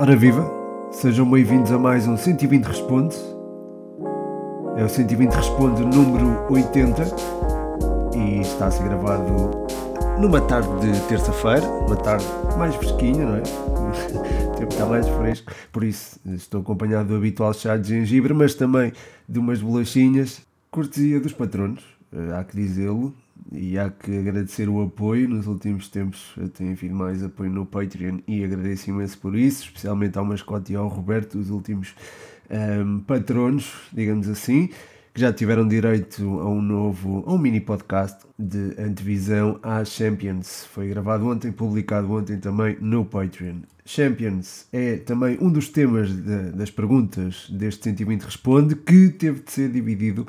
Ora viva, sejam bem-vindos a mais um 120 Responde. É o 120 Responde número 80 e está a ser gravado numa tarde de terça-feira, uma tarde mais fresquinha, não é? O tempo está mais fresco, por isso estou acompanhado do habitual chá de gengibre, mas também de umas bolachinhas, cortesia dos patronos, eh, há que dizê-lo, e há que agradecer o apoio. Nos últimos tempos tem havido mais apoio no Patreon e agradeço imenso por isso, especialmente ao Mascote e ao Roberto, os últimos um, ehm, patronos, digamos assim, que já tiveram direito a um novo, a um mini podcast de antevisão às Champions. Foi gravado ontem, publicado ontem também no Patreon. Champions é também um dos temas de, das perguntas deste 120 Responde, que teve de ser dividido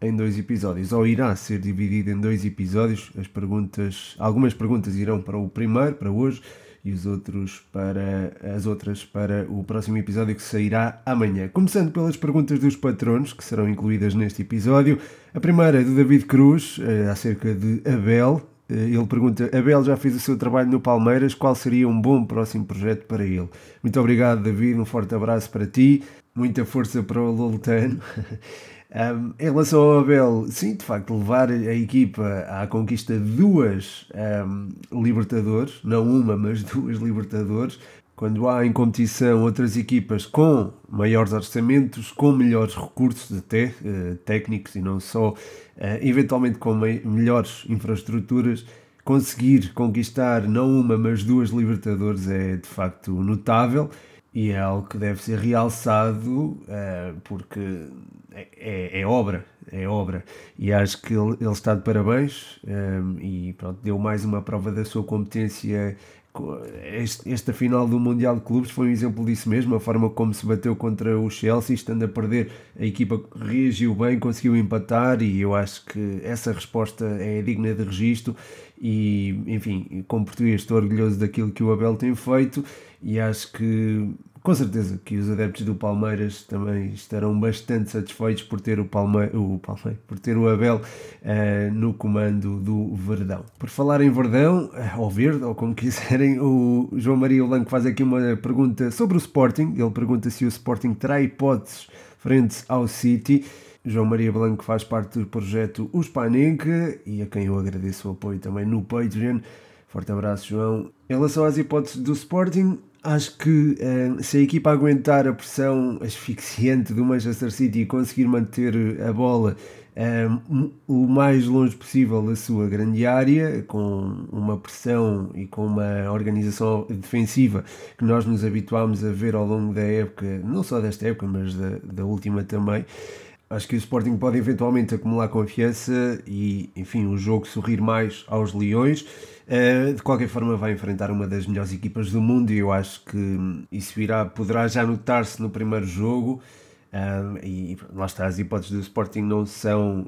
em dois episódios, ou irá ser dividido em dois episódios. As perguntas, algumas perguntas irão para o primeiro, para hoje, e os outros para as outras para o próximo episódio que sairá amanhã. Começando pelas perguntas dos patronos que serão incluídas neste episódio. A primeira é do David Cruz, eh, acerca de Abel. Eh, ele pergunta: Abel já fez o seu trabalho no Palmeiras, qual seria um bom próximo projeto para ele? Muito obrigado, David. Um forte abraço para ti. Muita força para o Loltano. Um, em relação ao Abel, sim, de facto, levar a equipa à conquista de duas um, Libertadores, não uma, mas duas Libertadores, quando há em competição outras equipas com maiores orçamentos, com melhores recursos até uh, técnicos e não só, uh, eventualmente com melhores infraestruturas, conseguir conquistar não uma, mas duas Libertadores é de facto notável e é algo que deve ser realçado uh, porque é, é, é, obra, é obra. E acho que ele, ele está de parabéns um, e pronto, deu mais uma prova da sua competência. Esta final do Mundial de Clubes foi um exemplo disso mesmo, a forma como se bateu contra o Chelsea, estando a perder, a equipa reagiu bem, conseguiu empatar e eu acho que essa resposta é digna de registro e, enfim, como português estou orgulhoso daquilo que o Abel tem feito e acho que com certeza que os adeptos do Palmeiras também estarão bastante satisfeitos por ter o, Palme o, Palme por ter o Abel uh, no comando do Verdão. Por falar em Verdão, uh, ou Verde, ou como quiserem, o João Maria Blanco faz aqui uma pergunta sobre o Sporting. Ele pergunta se o Sporting terá hipóteses frente ao City. João Maria Blanco faz parte do projeto Os e a quem eu agradeço o apoio também no Patreon. Forte abraço, João. Em relação às hipóteses do Sporting, acho que uh, se a equipa aguentar a pressão asfixiante do Manchester City e conseguir manter a bola uh, o mais longe possível da sua grande área, com uma pressão e com uma organização defensiva que nós nos habituámos a ver ao longo da época, não só desta época, mas da, da última também. Acho que o Sporting pode eventualmente acumular confiança e, enfim, o jogo sorrir mais aos Leões. Uh, de qualquer forma, vai enfrentar uma das melhores equipas do mundo e eu acho que isso irá, poderá já notar-se no primeiro jogo. Um, e lá está, as hipóteses do Sporting não são,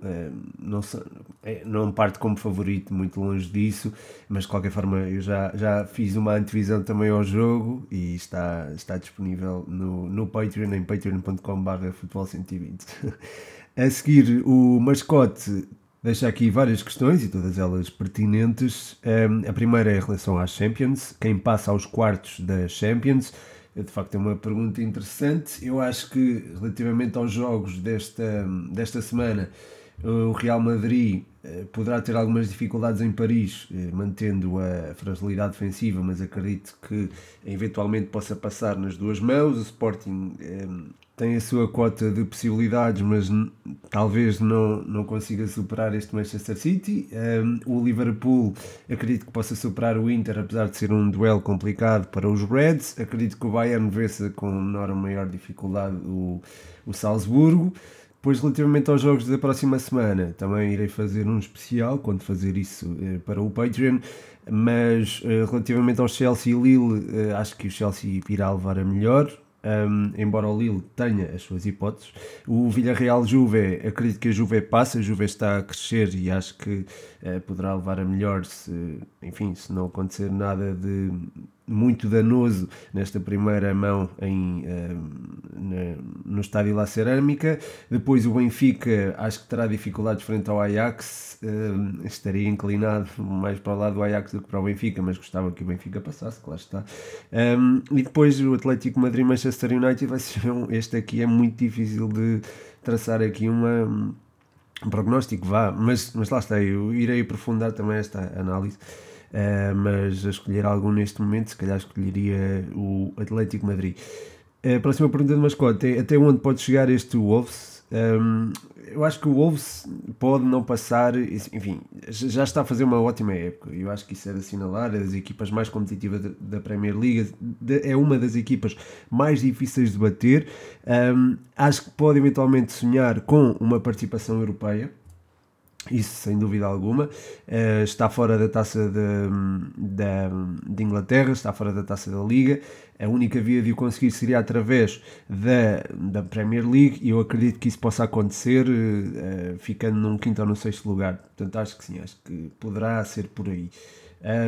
não são, é, não parte como favorito, muito longe disso, mas de qualquer forma eu já, já fiz uma antevisão também ao jogo e está, está disponível no, no Patreon, em patreon.com.br futebol 120. A seguir, o mascote deixa aqui várias questões e todas elas pertinentes. Um, a primeira é em relação às Champions, quem passa aos quartos das Champions de facto é uma pergunta interessante. Eu acho que relativamente aos jogos desta, desta semana, o Real Madrid eh, poderá ter algumas dificuldades em Paris, eh, mantendo a fragilidade defensiva, mas acredito que eventualmente possa passar nas duas mãos. O Sporting eh, tem a sua cota de possibilidades, mas talvez não, não consiga superar este Manchester City. O Liverpool acredito que possa superar o Inter, apesar de ser um duelo complicado para os Reds. Acredito que o Bayern vença com menor ou maior dificuldade o, o Salzburgo. Depois, relativamente aos jogos da próxima semana, também irei fazer um especial quando fazer isso eh, para o Patreon. Mas eh, relativamente ao Chelsea e Lille, eh, acho que o Chelsea irá levar a melhor um, embora o Lille tenha as suas hipóteses. O Villarreal Juve, acredito que a Juve passa, a Juve está a crescer e acho que poderá levar a melhor se, enfim, se não acontecer nada de muito danoso nesta primeira mão em, na, no estádio La Cerâmica. Depois o Benfica acho que terá dificuldades frente ao Ajax. estaria inclinado mais para o lado do Ajax do que para o Benfica, mas gostava que o Benfica passasse, claro está. Um, e depois o Atlético Madrid-Manchester United vai ser um, este aqui é muito difícil de traçar aqui uma, um prognóstico, vá, mas, mas lá está, eu irei aprofundar também esta análise. Uh, mas a escolher algum neste momento, se calhar escolheria o Atlético Madrid. A próxima pergunta de mascote até onde pode chegar este Wolves? Um, eu acho que o Wolves pode não passar, enfim, já está a fazer uma ótima época. Eu acho que isso é de assinalar, é das equipas mais competitivas da Premier League, é uma das equipas mais difíceis de bater. Um, acho que pode eventualmente sonhar com uma participação europeia isso sem dúvida alguma. Uh, está fora da taça de, de, de, Inglaterra, está fora da taça da Liga. A única via de o conseguir seria através da, da Premier League e eu acredito que isso possa acontecer uh, ficando num quinto ou no sexto lugar. Portanto, acho que sim, acho que poderá ser por aí.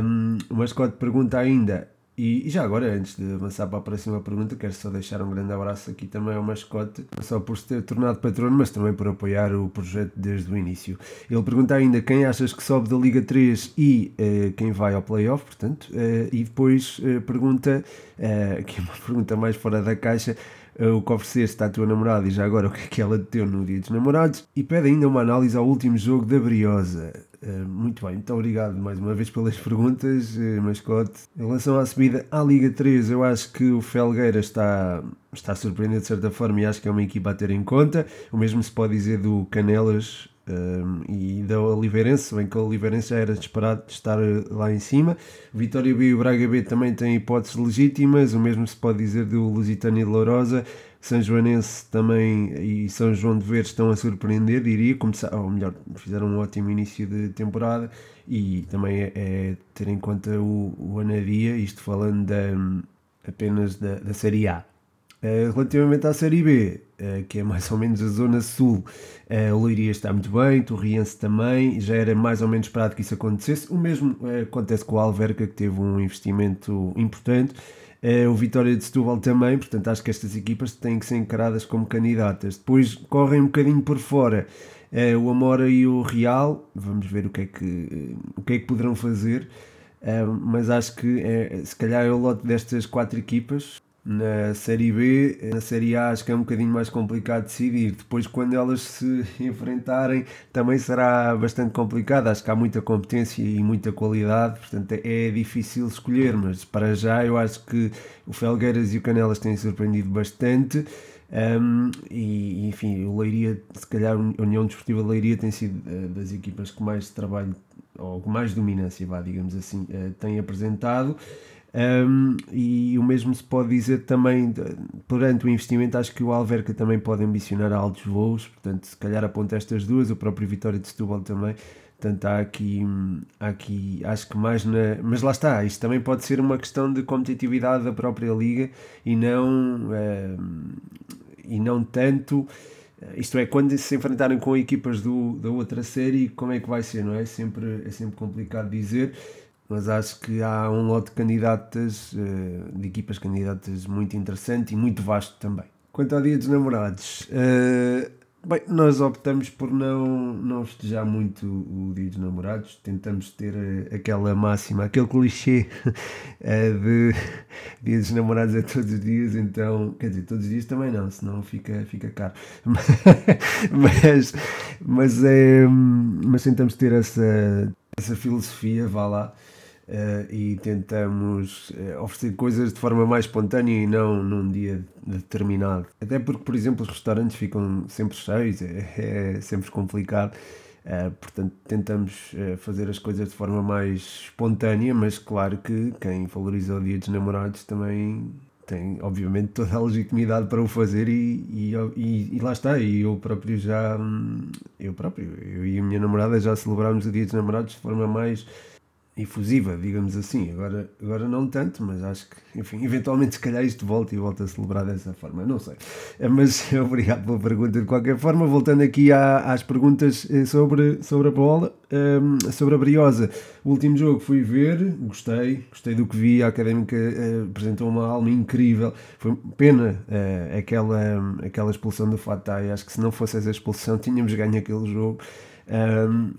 Um, o mascote pergunta ainda e, e, já agora, antes de avançar para a próxima pergunta, quero só deixar um grande abraço aqui também ao mascote, não só por se ter tornado patrono, mas também por apoiar o projeto desde o início. Ele pergunta ainda quem achas que sobe da Liga 3 e uh, quem vai ao playoff, portanto, uh, e depois uh, pergunta, que é uma pergunta mais fora da caixa, o que ofereceste à tua namorada e já agora o que é que ela te deu no dia dos namorados, e pede ainda uma análise ao último jogo da Briosa. Eh, muito bem, muito obrigado mais uma vez pelas perguntas, uh, mascote. Em relação à subida à Liga 3, eu acho que o Felgueira está, está surpreendendo de certa forma e acho que é uma equipa a ter em conta. O mesmo se pode dizer do Canelas um, eh, e da Oliveirense, bem que a Oliveirense já era disparado de estar lá em cima. Vitória B e o Braga B também têm hipóteses legítimas, o mesmo se pode dizer do Lusitânia de Lourosa. São Joanense também e São João de Verde estão a surpreender, diria, começar, ou melhor, fizeram um ótimo início de temporada e também é, é ter em conta o, o Anadia, isto falando da, apenas da, da Série A. Uh, relativamente à Série B, uh, que é mais ou menos a zona sul, uh, o Leiria está muito bem, Torriense também, já era mais ou menos esperado que isso acontecesse. O mesmo acontece com o Alverca, que teve um investimento importante. É, o Vitória de Setúbal também, portanto acho que estas equipas têm que ser encaradas como candidatas. Depois correm um bocadinho por fora. É, o Amora e o Real, vamos ver o que é que, o que, é que poderão fazer, é, mas acho que é, se calhar é o lote destas quatro equipas na Série B, na Série A acho que é um bocadinho mais complicado decidir. Depois, quando elas se enfrentarem, também será bastante complicado. Acho que há muita competência e muita qualidade, portanto é difícil escolher. Mas para já, eu acho que o Felgueiras e o Canelas têm surpreendido bastante. Um, e enfim, o Leiria, se calhar a União Desportiva Leiria tem sido uh, das equipas que mais trabalho ou mais dominância, vá, digamos assim, uh, tem apresentado. Um, e o mesmo se pode dizer também perante o investimento. Acho que o Alverca também pode ambicionar altos voos, portanto, se calhar aponta estas duas, o próprio Vitória de Setúbal também. Portanto, há aqui, há aqui, acho que mais na. Mas lá está, isto também pode ser uma questão de competitividade da própria liga e não, e não tanto. Isto é, quando se enfrentarem com equipas do, da outra série, como é que vai ser, não é? Sempre, é sempre complicado dizer mas acho que há um lote de candidatas, eh, de equipas candidatas muito interessante e muito vasto também. Quanto ao Dia dos Namorados, uh, bem, nós optamos por não, não festejar muito o Dia dos Namorados, tentamos ter uh, aquela máxima, aquele clichê de Dia dos Namorados é todos os dias, então, quer dizer, todos os dias também não, senão fica, fica caro. mas, mas, é, mas tentamos ter essa, essa filosofia, vá lá Uh, e tentamos uh, oferecer coisas de forma mais espontânea e não num dia determinado. Até porque, por exemplo, os restaurantes ficam sempre cheios, é, é sempre complicado. Uh, portanto, tentamos fazer as coisas de forma mais espontânea, mas claro que quem valoriza o Dia dos Namorados também tem, obviamente, toda a legitimidade para o fazer e, e, e, e lá está. E eu próprio já, hum, eu próprio, eu e a minha namorada já celebrámos o Dia dos Namorados de forma mais efusiva, digamos assim. Agora, agora não tanto, mas acho que, enfim, eventualmente se calhar isto volta e volta a celebrar dessa forma. Não sei. Eh, mas obrigado pela pergunta de qualquer forma. Voltando aqui à, às perguntas eh, sobre, sobre a bola, um, ehm, sobre a Briosa. O último jogo fui ver, gostei, gostei do que vi. A Académica uh, apresentou uma alma incrível. Foi pena uh, aquela, aquela expulsão do Fatai. Acho que se não fosse essa expulsão, tínhamos ganho aquele jogo. Um,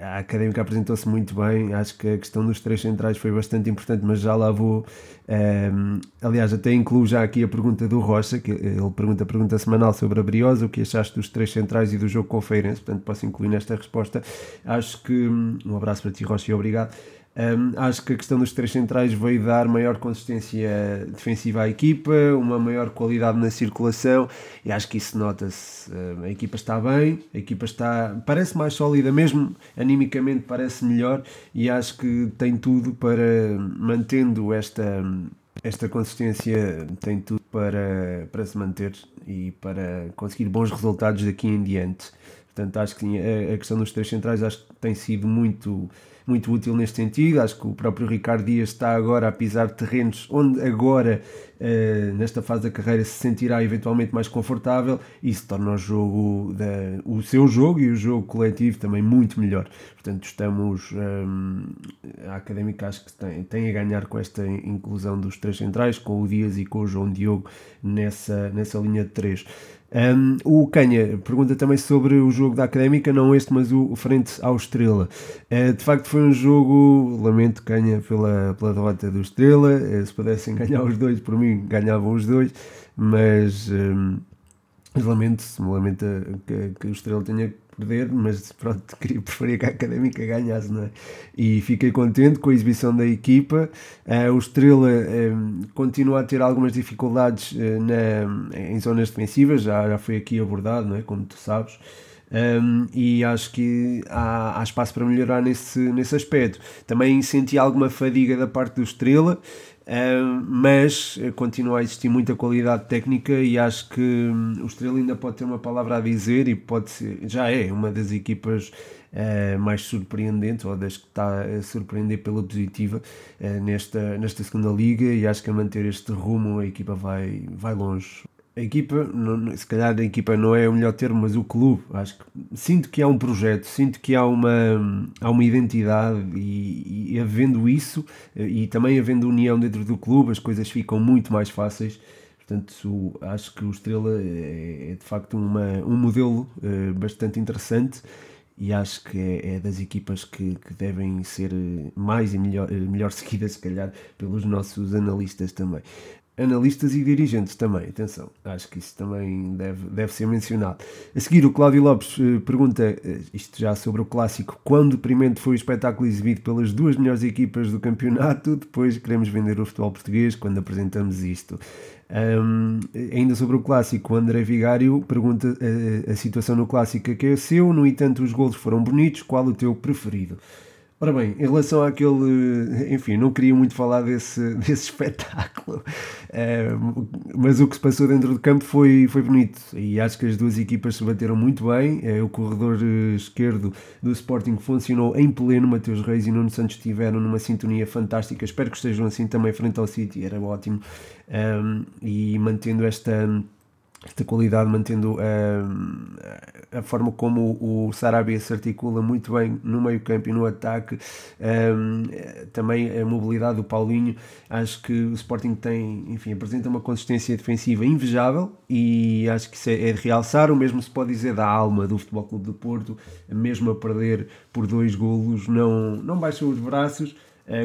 a Académica apresentou-se muito bem, acho que a questão dos três centrais foi bastante importante, mas já lá vou. Um, aliás, até incluo já aqui a pergunta do Rocha, que ele pergunta a pergunta semanal sobre a Briosa, o que achaste dos três centrais e do jogo com o Feirense, portanto posso incluir nesta resposta. Acho que. Um abraço para ti, Rocha, e obrigado. Um, acho que a questão dos três centrais veio dar maior consistência defensiva à equipa, uma maior qualidade na circulação e acho que isso nota-se. Um, a equipa está bem, a equipa está parece mais sólida, mesmo animicamente parece melhor e acho que tem tudo para mantendo esta esta consistência tem tudo para, para se manter e para conseguir bons resultados daqui em diante. Portanto, acho que a, a questão dos três centrais acho que tem sido muito muito útil neste sentido. Acho que o próprio Ricardo Dias está agora a pisar terrenos onde agora, uh, nesta fase da carreira, se sentirá eventualmente mais confortável e se torna o jogo, da, o seu jogo e o jogo coletivo também muito melhor. Portanto, estamos. Um, a Académica acho que tem, tem a ganhar com esta inclusão dos três centrais, com o Dias e com o João Diogo nessa, nessa linha de três. Um, o Canha pergunta também sobre o jogo da Académica, não este, mas o frente ao Estrela. Uh, de facto, foi um jogo, lamento Canha pela, pela derrota do Estrela. Uh, se pudessem ganhar os dois, por mim, ganhavam os dois, mas. Um, lamento, lamento que, que o Estrela tenha perder, mas pronto, queria, preferia que a Académica ganhasse, não é? E fiquei contente com a exibição da equipa. Uh, o Estrela uh, continua a ter algumas dificuldades uh, na, em zonas defensivas, já, já foi aqui abordado, não é? Como tu sabes. Um, e acho que há, há, espaço para melhorar nesse, nesse aspecto. Também senti alguma fadiga da parte do Estrela, Mas continua a existir muita qualidade técnica e acho que um, o Estrela ainda pode ter uma palavra a dizer e pode ser, já é uma das equipas uh, mais surpreendentes ou das que está a surpreender pela positiva uh, nesta, nesta segunda liga e acho que a manter este rumo a equipa vai, vai longe a equipa, não, se calhar a equipa não é o melhor termo, mas o clube, acho que sinto que há um projeto, sinto que há uma, há uma identidade e, e havendo isso e também havendo união dentro do clube, as coisas ficam muito mais fáceis. Portanto, acho que o Estrela é, é de facto uma, um modelo uh, bastante interessante e acho que é, é das equipas que, que, devem ser mais e melhor, melhor seguidas, se calhar, pelos nossos analistas também analistas e dirigentes também, atenção, acho que isso também deve, deve ser mencionado. A seguir, o Cláudio Lopes uh, pergunta, uh, isto já sobre o clássico, quão deprimente foi o espetáculo exibido pelas duas melhores equipas do campeonato, depois queremos vender o futebol português quando apresentamos isto. Um, ainda sobre o clássico, o André Vigário pergunta uh, a situação no clássico que é seu, no entanto os golos foram bonitos, qual o teu preferido? Ora bem, em relação àquele. Enfim, não queria muito falar desse, desse espetáculo, é, mas o que se passou dentro do campo foi, foi bonito e acho que as duas equipas se bateram muito bem. É, o corredor esquerdo do Sporting funcionou em pleno. Mateus Reis e Nuno Santos estiveram numa sintonia fantástica. Espero que estejam assim também frente ao City, era ótimo. Um, e mantendo esta esta qualidade, mantendo a, a forma como o Sarabia se articula muito bem no meio campo e no ataque, um, também a mobilidade do Paulinho, acho que o Sporting tem, enfim, apresenta uma consistência defensiva invejável e acho que isso é, é de realçar, o mesmo se pode dizer da alma do Futebol Clube do Porto, mesmo a perder por dois golos, não, não baixam os braços,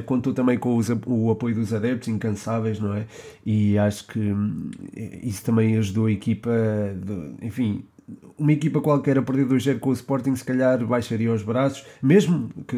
contou também com os, o apoio dos adeptos incansáveis, não é? E acho que hum, isso também ajudou a equipa, de, enfim, uma equipa qualquer a perder 2-0 com o Sporting, se calhar baixaria os braços, mesmo que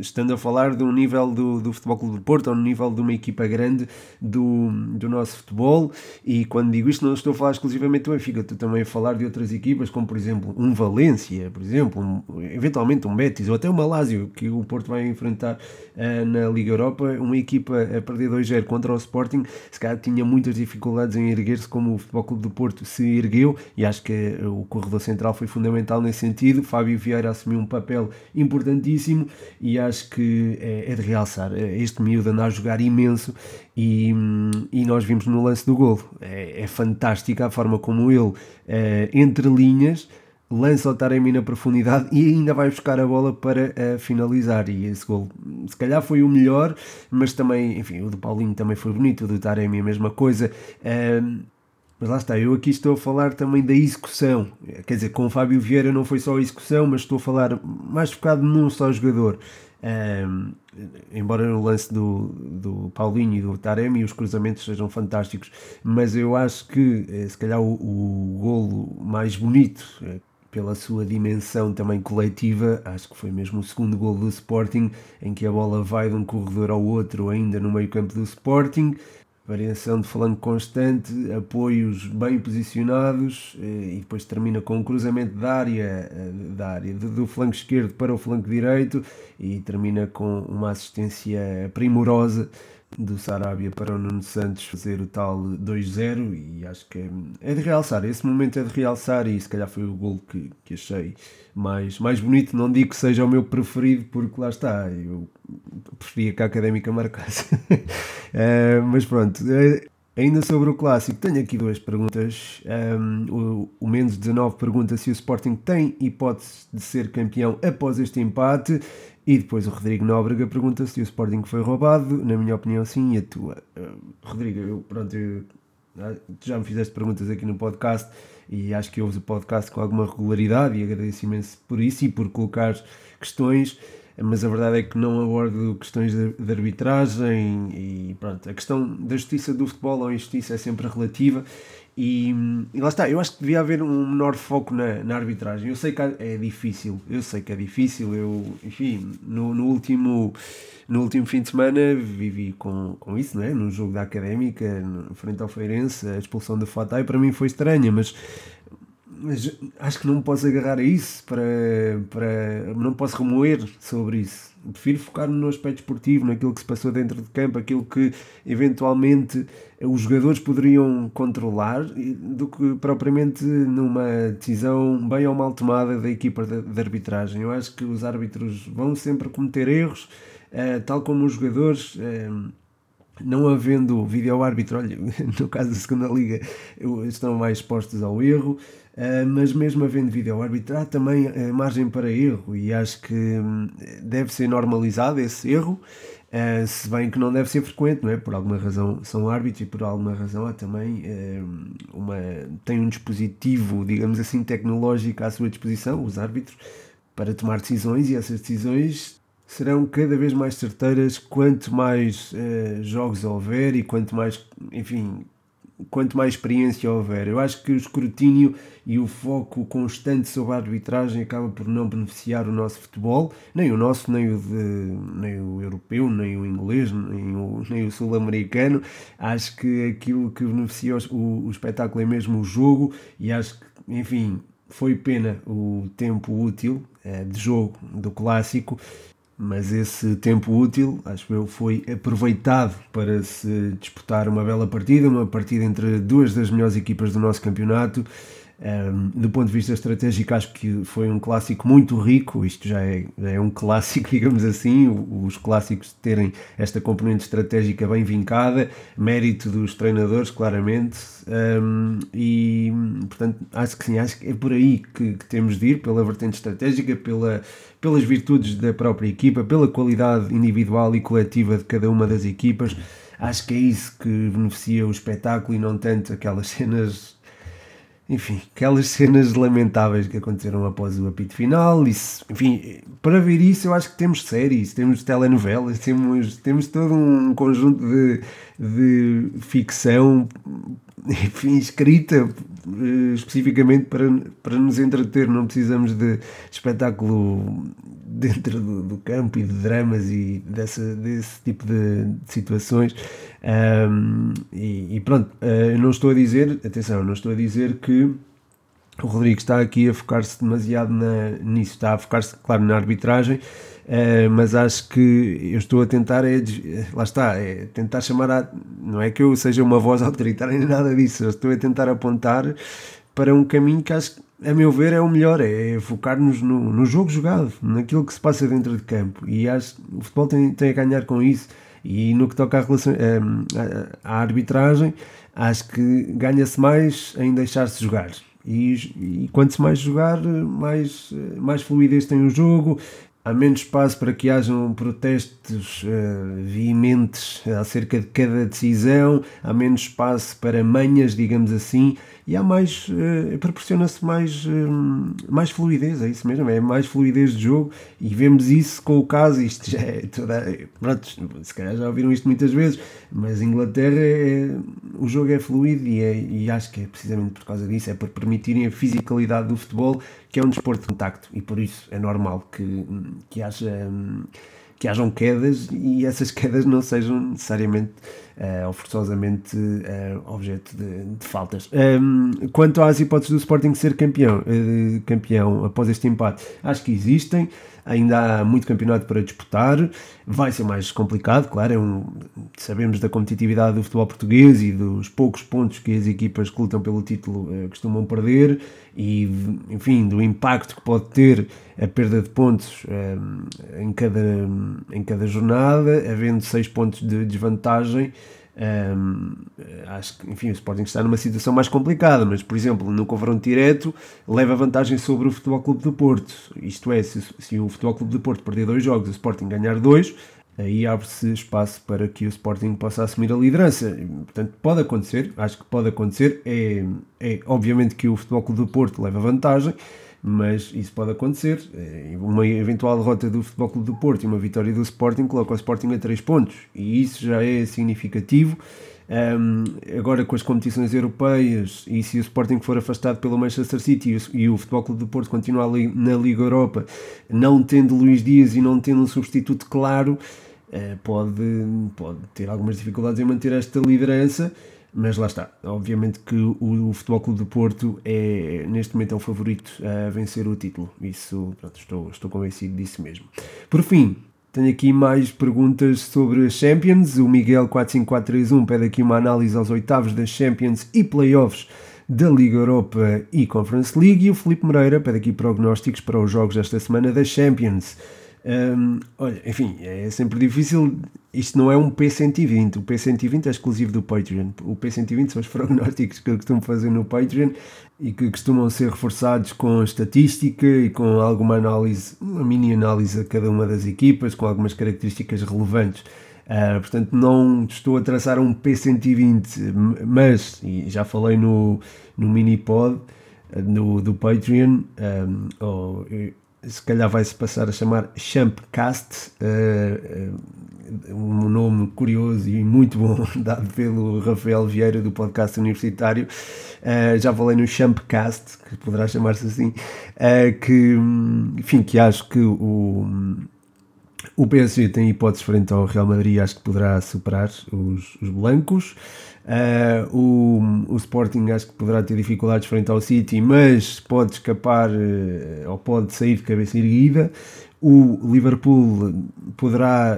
estando a falar de um nível do, do Futebol Clube do Porto, ou no nível de uma equipa grande do, do nosso futebol. E quando digo isto, não estou a falar exclusivamente do Benfica, estou também a falar de outras equipas, como por exemplo um Valência, por exemplo, um, eventualmente um Betis, ou até um Malásio, que o Porto vai enfrentar uh, na Liga Europa. Uma equipa a perder 2-0 contra o Sporting, se calhar tinha muitas dificuldades em erguer-se, como o Futebol Clube do Porto se ergueu, e acho que o corredor central foi fundamental nesse sentido. Fábio Vieira assumiu um papel importantíssimo e acho que é, é de realçar. Este miúdo anda a jogar imenso e, e nós vimos no lance do golo. É, é fantástica a forma como ele, é, entre linhas, lança o Taremi na profundidade e ainda vai buscar a bola para uh, finalizar. E esse gol, se calhar, foi o melhor, mas também, enfim, o do Paulinho também foi bonito, o do Taremi a mesma coisa. Uh, mas lá está, eu aqui estou a falar também da execução. Quer dizer, com o Fábio Vieira não foi só a execução, mas estou a falar mais focado num só jogador. Um, embora no lance do, do Paulinho e do Taremi os cruzamentos sejam fantásticos, mas eu acho que eh, se calhar o, o golo mais bonito eh, pela sua dimensão também coletiva, acho que foi mesmo o segundo gol do Sporting, em que a bola vai de um corredor ao outro, ainda no meio campo do Sporting, variação de flanco constante, apoios bem posicionados eh, e depois termina com um cruzamento da área, eh, da área do flanco esquerdo para o flanco direito e termina com uma assistência primorosa do Sarabia para o Nuno Santos fazer o tal 2-0 e acho que é, é, de realçar, esse momento é de realçar e se calhar foi o gol que, que achei mais, mais bonito, não digo que seja o meu preferido porque lá está, eu preferia que a Académica marcasse uh, mas pronto, uh, ainda sobre o Clássico tenho aqui duas perguntas um, o, o Mendes 19 pergunta se o Sporting tem hipótese de ser campeão após este empate e depois o Rodrigo Nóbrega pergunta se o Sporting foi roubado. Na minha opinião, sim. E a tua? Uh, Rodrigo, eu, pronto, eu, ah, já me fizeste perguntas aqui no podcast e acho que ouves o podcast com alguma regularidade e agradeço imenso por isso e por colocar questões. Mas a verdade é que não abordo questões de, de arbitragem e pronto. A questão da justiça do futebol ou injustiça é sempre relativa e, e, lá está, eu acho que devia haver um menor foco na, na, arbitragem. Eu sei que é difícil, eu sei que é difícil. Eu, enfim, no, no, último, no último fim de semana vivi com, com isso, não é? No jogo da académica, frente ao Feirense, a expulsão do Fatai para mim foi estranha, mas, mas acho que não posso agarrar a isso para, para. Não posso remoer sobre isso prefiro focar no aspecto esportivo, naquilo que se passou dentro de campo, aquilo que eventualmente os jogadores poderiam controlar, do que propriamente numa decisão bem ou mal tomada da equipa de, de arbitragem. Eu acho que os árbitros vão sempre cometer erros, uh, tal como os jogadores. Uh, não havendo vídeo-árbitro, olha, no caso da segunda liga, estão mais expostos ao erro, mas mesmo havendo vídeo-árbitro, há também uh, margem para erro e acho que um, deve ser normalizado esse erro, uh, se bem que não deve ser frequente, não é? Por alguma razão são árbitros e por alguma razão há também uma, tem um dispositivo, digamos assim, tecnológico à sua disposição, os árbitros, para tomar decisões e essas decisões serão cada vez mais certeiras quanto mais jogos houver e quanto mais, enfim, quanto mais experiência houver. Eu acho que o escrutínio e o foco constante sobre a arbitragem acaba por não beneficiar o nosso futebol, nem o nosso, nem o, de, nem o europeu, nem o inglês, nem o, nem o sul-americano. Acho que aquilo que beneficia o, o espetáculo é mesmo o jogo e acho que, enfim, foi pena o tempo útil é, de jogo do clássico mas esse tempo útil, acho eu, foi aproveitado para se disputar uma bela partida, uma partida entre duas das melhores equipas do nosso campeonato um, do ponto de vista estratégico, acho que foi um clássico muito rico. Isto já é, já é um clássico, digamos assim. Os clássicos terem esta componente estratégica bem vincada, mérito dos treinadores, claramente. Um, e portanto, acho que sim, acho que é por aí que, que, temos de ir, pela vertente estratégica, pela, pelas virtudes da própria equipa, pela qualidade individual e coletiva de cada uma das equipas. Acho que é isso que beneficia o espetáculo e não tanto aquelas cenas enfim, aquelas cenas lamentáveis que aconteceram após o apito final, isso, enfim, para ver isso eu acho que temos séries, temos telenovelas, temos, temos todo um conjunto de, de ficção, enfim, escrita eh, especificamente para, para nos entreter, não precisamos de espetáculo dentro do, do campo e de dramas e dessa, desse tipo de, de situações. Um, e, e, pronto, uh, não estou a dizer, atenção, não estou a dizer que o Rodrigo está aqui a focar-se demasiado na, nisso, está a focar-se, claro, na arbitragem, uh, mas acho que eu estou a tentar, é, lá está, é tentar chamar a. Não é que eu seja uma voz autoritária nem nada disso, eu estou a tentar apontar para um caminho que acho que a meu ver, é o melhor, é focar-nos no, no jogo jogado, naquilo que se passa dentro de campo. E acho que o futebol tem, tem a ganhar com isso. E no que toca à, relação, à, à arbitragem, acho que ganha-se mais em deixar-se jogar. E, e quanto mais jogar, mais, mais fluidez tem o jogo, há menos espaço para que hajam protestos uh, veementes acerca de cada decisão, há menos espaço para manhas, digamos assim, e há mais, uh, proporciona-se mais, uh, mais fluidez, é isso mesmo, é mais fluidez de jogo e vemos isso com o caso, isto já é toda, pronto, se calhar já ouviram isto muitas vezes, mas Inglaterra, é, o jogo é fluido e, é, e acho que é precisamente por causa disso, é por permitirem a fisicalidade do futebol que é um desporto de contacto e por isso é normal que, que haja que hajam quedas e essas quedas não sejam necessariamente uh, forçosamente uh, objeto de, de faltas. Um, quanto às hipóteses do Sporting ser campeão, uh, campeão após este empate, acho que existem ainda há muito campeonato para disputar, vai ser mais complicado, claro, é um, sabemos da competitividade do futebol português e dos poucos pontos que as equipas que lutam pelo título costumam perder e, enfim, do impacto que pode ter a perda de pontos eh, em, cada, em cada jornada, havendo seis pontos de desvantagem, um, acho que, enfim, o Sporting está numa situação mais complicada, mas, por exemplo, no confronto direto, leva vantagem sobre o Futebol Clube do Porto. Isto é, se, se o Futebol Clube do Porto perder dois jogos o Sporting ganhar dois, aí abre-se espaço para que o Sporting possa assumir a liderança. Portanto, pode acontecer, acho que pode acontecer. É, é obviamente que o Futebol Clube do Porto leva vantagem, mas isso pode acontecer. É, uma eventual derrota do Futebol Clube do Porto e uma vitória do Sporting coloca o Sporting a 3 pontos e isso já é significativo. Um, agora com as competições europeias e se o Sporting for afastado pelo Manchester City e o, Futebol Clube do Porto continuar na Liga Europa, não tendo Luís Dias e não tendo um substituto claro, uh, pode, pode ter algumas dificuldades em manter esta liderança mas lá está. Obviamente que o, Futebol Clube do Porto é, neste momento, é o favorito a vencer o título. Isso, pronto, estou, estou convencido disso mesmo. Por fim, tenho aqui mais perguntas sobre as Champions. O Miguel 45431 pede aqui uma análise aos oitavos das Champions e playoffs da Liga Europa e Conference League. E o Felipe Moreira pede aqui prognósticos para os jogos desta semana das Champions. Um, olha, enfim, é sempre difícil. Isto não é um P120. O P120 é exclusivo do Patreon. O P120 são os prognósticos que eu costumo fazer no Patreon e que costumam ser reforçados com estatística e com alguma análise, uma mini análise a cada uma das equipas, com algumas características relevantes. Uh, portanto, não estou a traçar um P120, mas, e já falei no, no mini pod no, do Patreon, um, ou, se calhar vai-se passar a chamar Champcast, uh, uh, um nome curioso e muito bom dado pelo Rafael Vieira do podcast universitário. Uh, já falei no Champcast, que poderá chamar-se assim, que, enfim, que acho que o, o PSG tem hipóteses frente ao Real Madrid, acho que poderá superar os, os blancos. Uh, o, o Sporting acho que poderá ter dificuldades frente ao City, mas pode escapar uh, ou pode sair de cabeça erguida. O Liverpool poderá,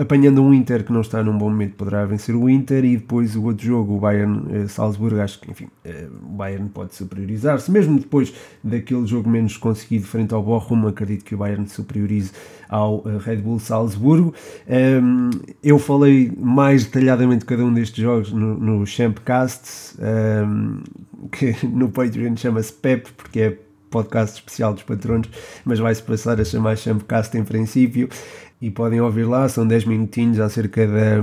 apanhando um Inter que não está num bom momento, poderá vencer o Inter e depois o outro jogo, o Bayern-Salzburgo, acho que, enfim, eh, o Bayern pode superiorizar-se, mesmo depois daquele jogo menos conseguido frente ao Bochum, acredito que o Bayern superiorize ao eh, Red Bull Salzburgo. Ehm, eu falei mais detalhadamente cada um destes jogos no, no Champcast, ehm, que no Patreon chama-se PEP, porque é podcast especial dos patronos, mas vai-se passar a chamar Champcast em princípio. E podem ouvir lá, são 10 minutinhos acerca da,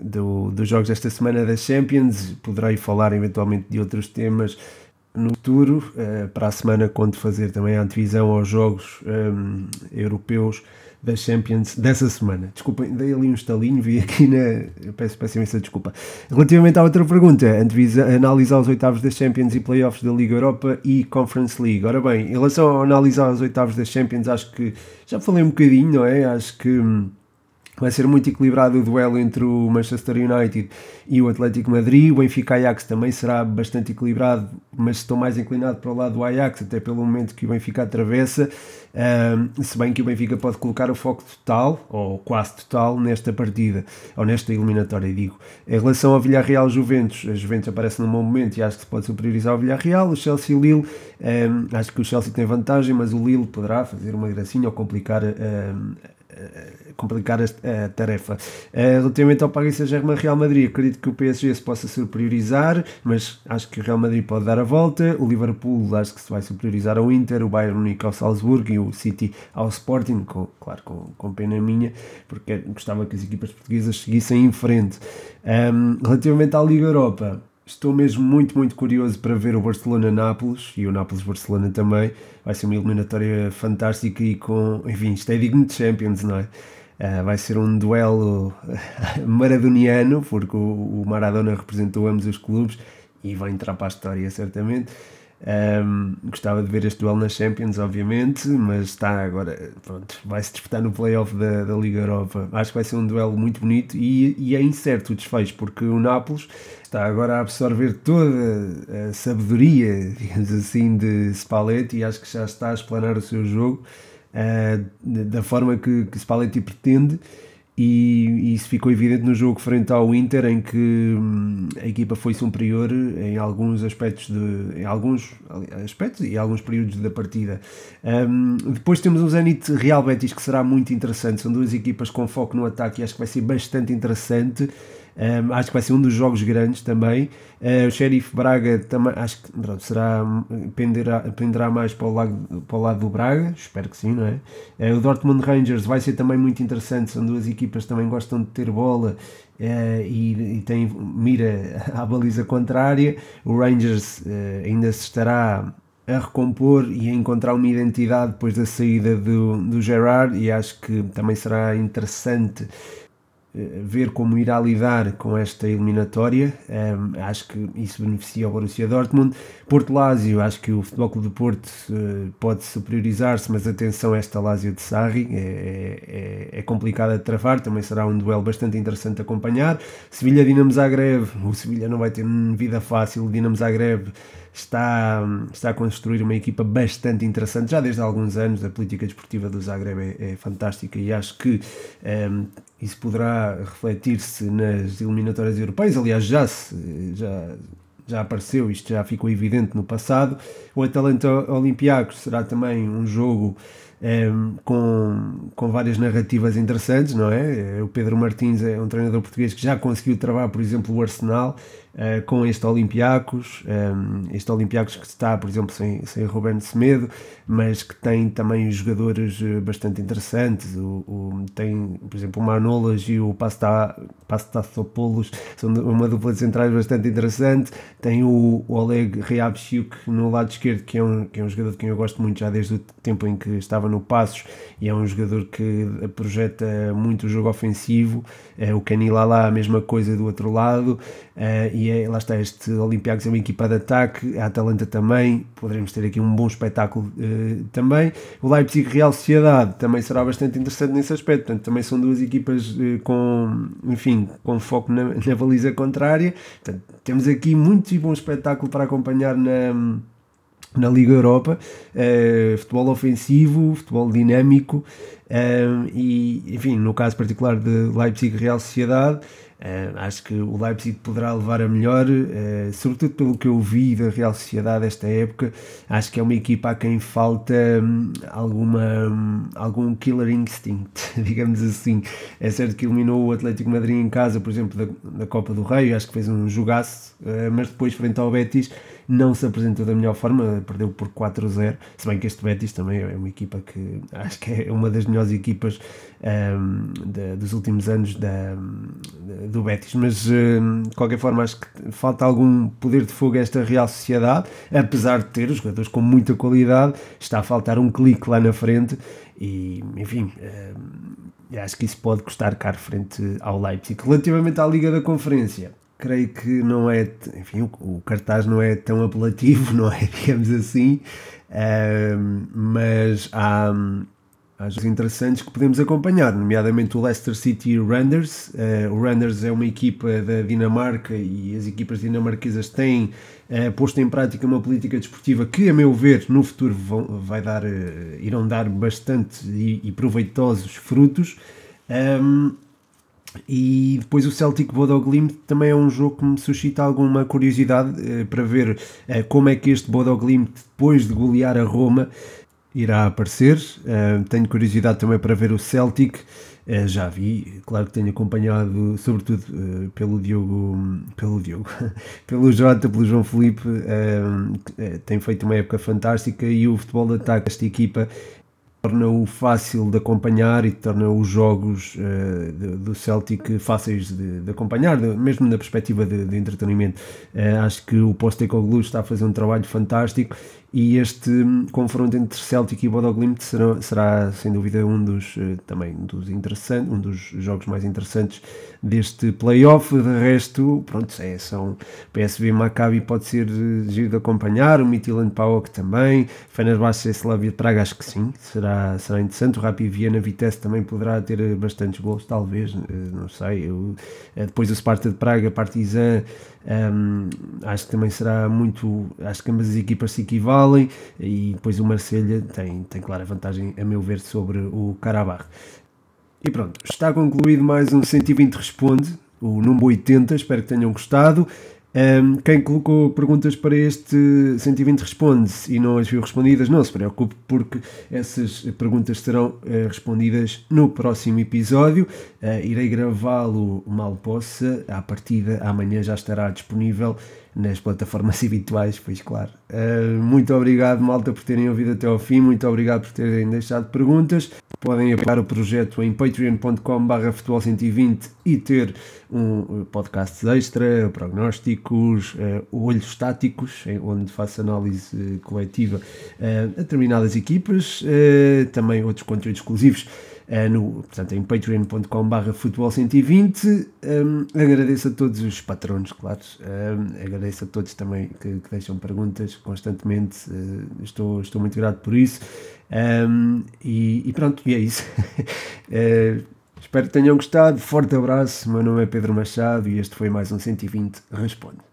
do, dos jogos desta semana das Champions, poderei falar eventualmente de outros temas no futuro, uh, para a semana quando fazer também a antevisão aos jogos um, europeus da Champions dessa semana. Desculpem, dei ali um estalinho, vi aqui na. Peço, peço imensa desculpa. Relativamente à outra pergunta, analisar os oitavos da Champions e playoffs da Liga Europa e Conference League. Ora bem, em relação a analisar os oitavos da Champions, acho que já falei um bocadinho, não é? Acho que. Vai ser muito equilibrado o duelo entre o Manchester United e o Atlético Madrid. O Benfica Ajax também será bastante equilibrado, mas estou mais inclinado para o lado do Ajax, até pelo momento que o Benfica atravessa. Um, se bem que o Benfica pode colocar o foco total, ou quase total, nesta partida, ou nesta eliminatória, digo. Em relação ao Villarreal Juventus, a Juventus aparece num bom momento e acho que se pode superiorizar o Villarreal. O Chelsea Lille, um, acho que o Chelsea tem vantagem, mas o Lille poderá fazer uma gracinha ou complicar. Um, complicar a, tarefa. Uh, relativamente ao Paris Saint-Germain Real Madrid, acredito que o PSG se possa superiorizar, mas acho que o Real Madrid pode dar a volta. O Liverpool acho que se vai superiorizar ao Inter, o Bayern Munique ao Salzburgo e o City ao Sporting, com, claro, com, com pena minha, porque gostava que as equipas portuguesas seguissem em frente. Um, relativamente à Liga Europa, Estou mesmo muito, muito curioso para ver o Barcelona-Nápoles e o Nápoles-Barcelona também. Vai ser uma eliminatória fantástica e com, enfim, isto é digno de Champions, não é? Uh, vai ser um duelo maradoniano, porque o, o Maradona representou ambos os clubes e vai entrar para a história certamente. Um, gostava de ver este duelo na Champions, obviamente, mas está agora, pronto, vai-se disputar no playoff da, da Liga Europa. Acho que vai ser um duelo muito bonito e, e é incerto o desfecho, porque o Nápoles está agora a absorver toda a sabedoria, digamos assim, de Spalletti e acho que já está a explanar o seu jogo uh, da forma que, que Spalletti pretende. E isso ficou evidente no jogo frente ao Inter em que hum, a equipa foi superior em alguns aspectos de, em alguns aspectos e alguns períodos da partida. Um, depois temos o Zenit Real Betis que será muito interessante. São duas equipas com foco no ataque e acho que vai ser bastante interessante um, acho que vai ser um dos jogos grandes também. Uh, o Sheriff Braga também acho que será, penderá, penderá mais para o, lado, para o lado do Braga, espero que sim, não é? Uh, o Dortmund Rangers vai ser também muito interessante, são duas equipas que também gostam de ter bola Uh, e, e, tem mira à baliza contrária. O Rangers ainda se estará a recompor e a encontrar uma identidade depois da saída do, do Gerard, e acho que também será interessante ver como irá lidar com esta eliminatória. Um, acho que isso beneficia o Borussia Dortmund. Porto Lásio, acho que o Futebol Clube do Porto uh, pode superiorizar-se, mas atenção a esta Lásio de Sarri, é, é, é complicado de travar, também será um duelo bastante interessante a acompanhar. Sevilha-Dinamo Zagreb, o Sevilha não vai ter vida fácil, o Dinamo Zagreb está, está a construir uma equipa bastante interessante, já desde há alguns anos. A política desportiva do Zagreb é, é fantástica e acho que um, isso poderá refletir-se nas eliminatórias europeias. Aliás, já, se, já, já apareceu, isto já ficou evidente no passado. O Atalanta Olympiacos será também um jogo um, com, com várias narrativas interessantes, não é? O Pedro Martins é um treinador português que já conseguiu travar, por exemplo, o Arsenal uh, com este Olympiacos, um, este Olympiacos que está, por exemplo, sem, sem Ruben Semedo, mas que tem também jogadores eh, bastante interessantes. O, o tem, por exemplo, o Manolas e o Pastathopoulos são uma dupla de centrais bastante interessante. Tem o, o Oleg Ryabchuk no lado esquerdo, que é, um, que é um jogador de quem eu gosto muito já desde o tempo em que estava no Passos e é um jogador que projeta muito o jogo ofensivo. É, o Canilala, a mesma coisa do outro lado. Uh, e é, lá está, este Olympiacos é uma equipa de ataque, a Atalanta também, poderemos ter aqui um bom espetáculo uh, também. O Leipzig Real Sociedade também será bastante interessante nesse aspecto, portanto, também são duas equipas com, enfim, com foco na, na baliza contrária. Portanto, temos aqui muito bom espetáculo para acompanhar na na Liga Europa, uh, futebol ofensivo, futebol dinâmico uh, e, enfim, no caso particular de Leipzig Real Sociedade, Uh, acho que o Leipzig poderá levar a melhor, sobretudo pelo que eu vi da Real Sociedade esta época. Acho que é uma equipa a quem falta um, alguma, um, algum killer instinct, digamos assim. É certo que eliminou o Atlético Madrid em casa, por exemplo, da, da Copa do Rei, acho que fez um jogaço, mas depois, frente ao Betis, não se apresentou da melhor forma, perdeu por 4-0. Se bem que este Betis também é uma equipa que acho que é uma das melhores equipas um, de, dos últimos anos da, do Betis, mas um, de qualquer forma acho que falta algum poder de fogo a esta Real Sociedade, apesar de ter os jogadores com muita qualidade, está a faltar um clique lá na frente e enfim. Um, acho que isso pode custar caro frente ao Leipzig. Relativamente à Liga da Conferência, creio que não é, enfim, o, cartaz não é tão apelativo, não é, digamos assim, uh, mas há, às interessantes que podemos acompanhar, nomeadamente o Leicester City o Randers. Uh, o Randers é uma equipa da Dinamarca e as equipas dinamarquesas têm uh, posto em prática uma política desportiva que, a meu ver, no futuro vão, vai dar, uh, irão dar bastante e, e proveitosos frutos. Um, e depois o Celtic Bodoglimt também é um jogo que me suscita alguma curiosidade para ver como é que este Bodoglimt, depois de golear a Roma, irá aparecer. Uh, tenho curiosidade também para ver o Celtic. Já vi, claro que tenho acompanhado, sobretudo uh, pelo Diogo, pelo Diogo, pelo Jota, pelo João Felipe, tem feito uma época fantástica e o futebol de ataque desta equipa torna-o fácil de acompanhar e torna os jogos uh, do Celtic fáceis de, de acompanhar, de, mesmo na perspectiva de, de entretenimento. Uh, acho que o Postecoglou está a fazer um trabalho fantástico e este um, confronto entre Celtic e Bodoglimt será, será sem dúvida um dos uh, também dos interessantes, um dos jogos mais interessantes deste playoff. De resto, pronto, é, são PSV Maccabi pode ser giro de acompanhar, o Midtjylland Paok também, Fenerbahçe e Slavia Praga acho que sim, será, será interessante. O Rapid Viena Vitesse também poderá ter bastantes gols, talvez, não sei. Eu, depois o Sparta de Praga, Partizan um, acho que também será muito. Acho que ambas as equipas se equivalem e depois o Marselha tem, tem clara vantagem, a meu ver, sobre o Karabakh. E pronto, está concluído mais um 120 Responde, o número 80. Espero que tenham gostado. Um, quem colocou perguntas para este 120 responde e não as viu respondidas, não se preocupe, porque essas perguntas serão uh, respondidas no próximo episódio. Uh, irei gravá-lo mal possa, à partida amanhã já estará disponível nas plataformas habituais, pois claro. Uh, muito obrigado, malta, por terem ouvido até ao fim, muito obrigado por terem deixado perguntas. Podem apoiar o projeto em patreon.com.br futebol120 e ter um podcast extra, prognósticos, uh, olhos estáticos, onde faço análise coletiva uh, a determinadas equipas, uh, também outros conteúdos exclusivos uh, no, portanto, em patreon.com.br futebol120. Um, agradeço a todos os patronos, claro. Um, agradeço a todos também que, que deixam perguntas constantemente. Uh, estou, estou muito grato por isso. Um, e, e, pronto, e é isso. uh, espero que tenham gostado. Forte abraço. Meu nome é Pedro Machado e este foi mais um 120 Responde.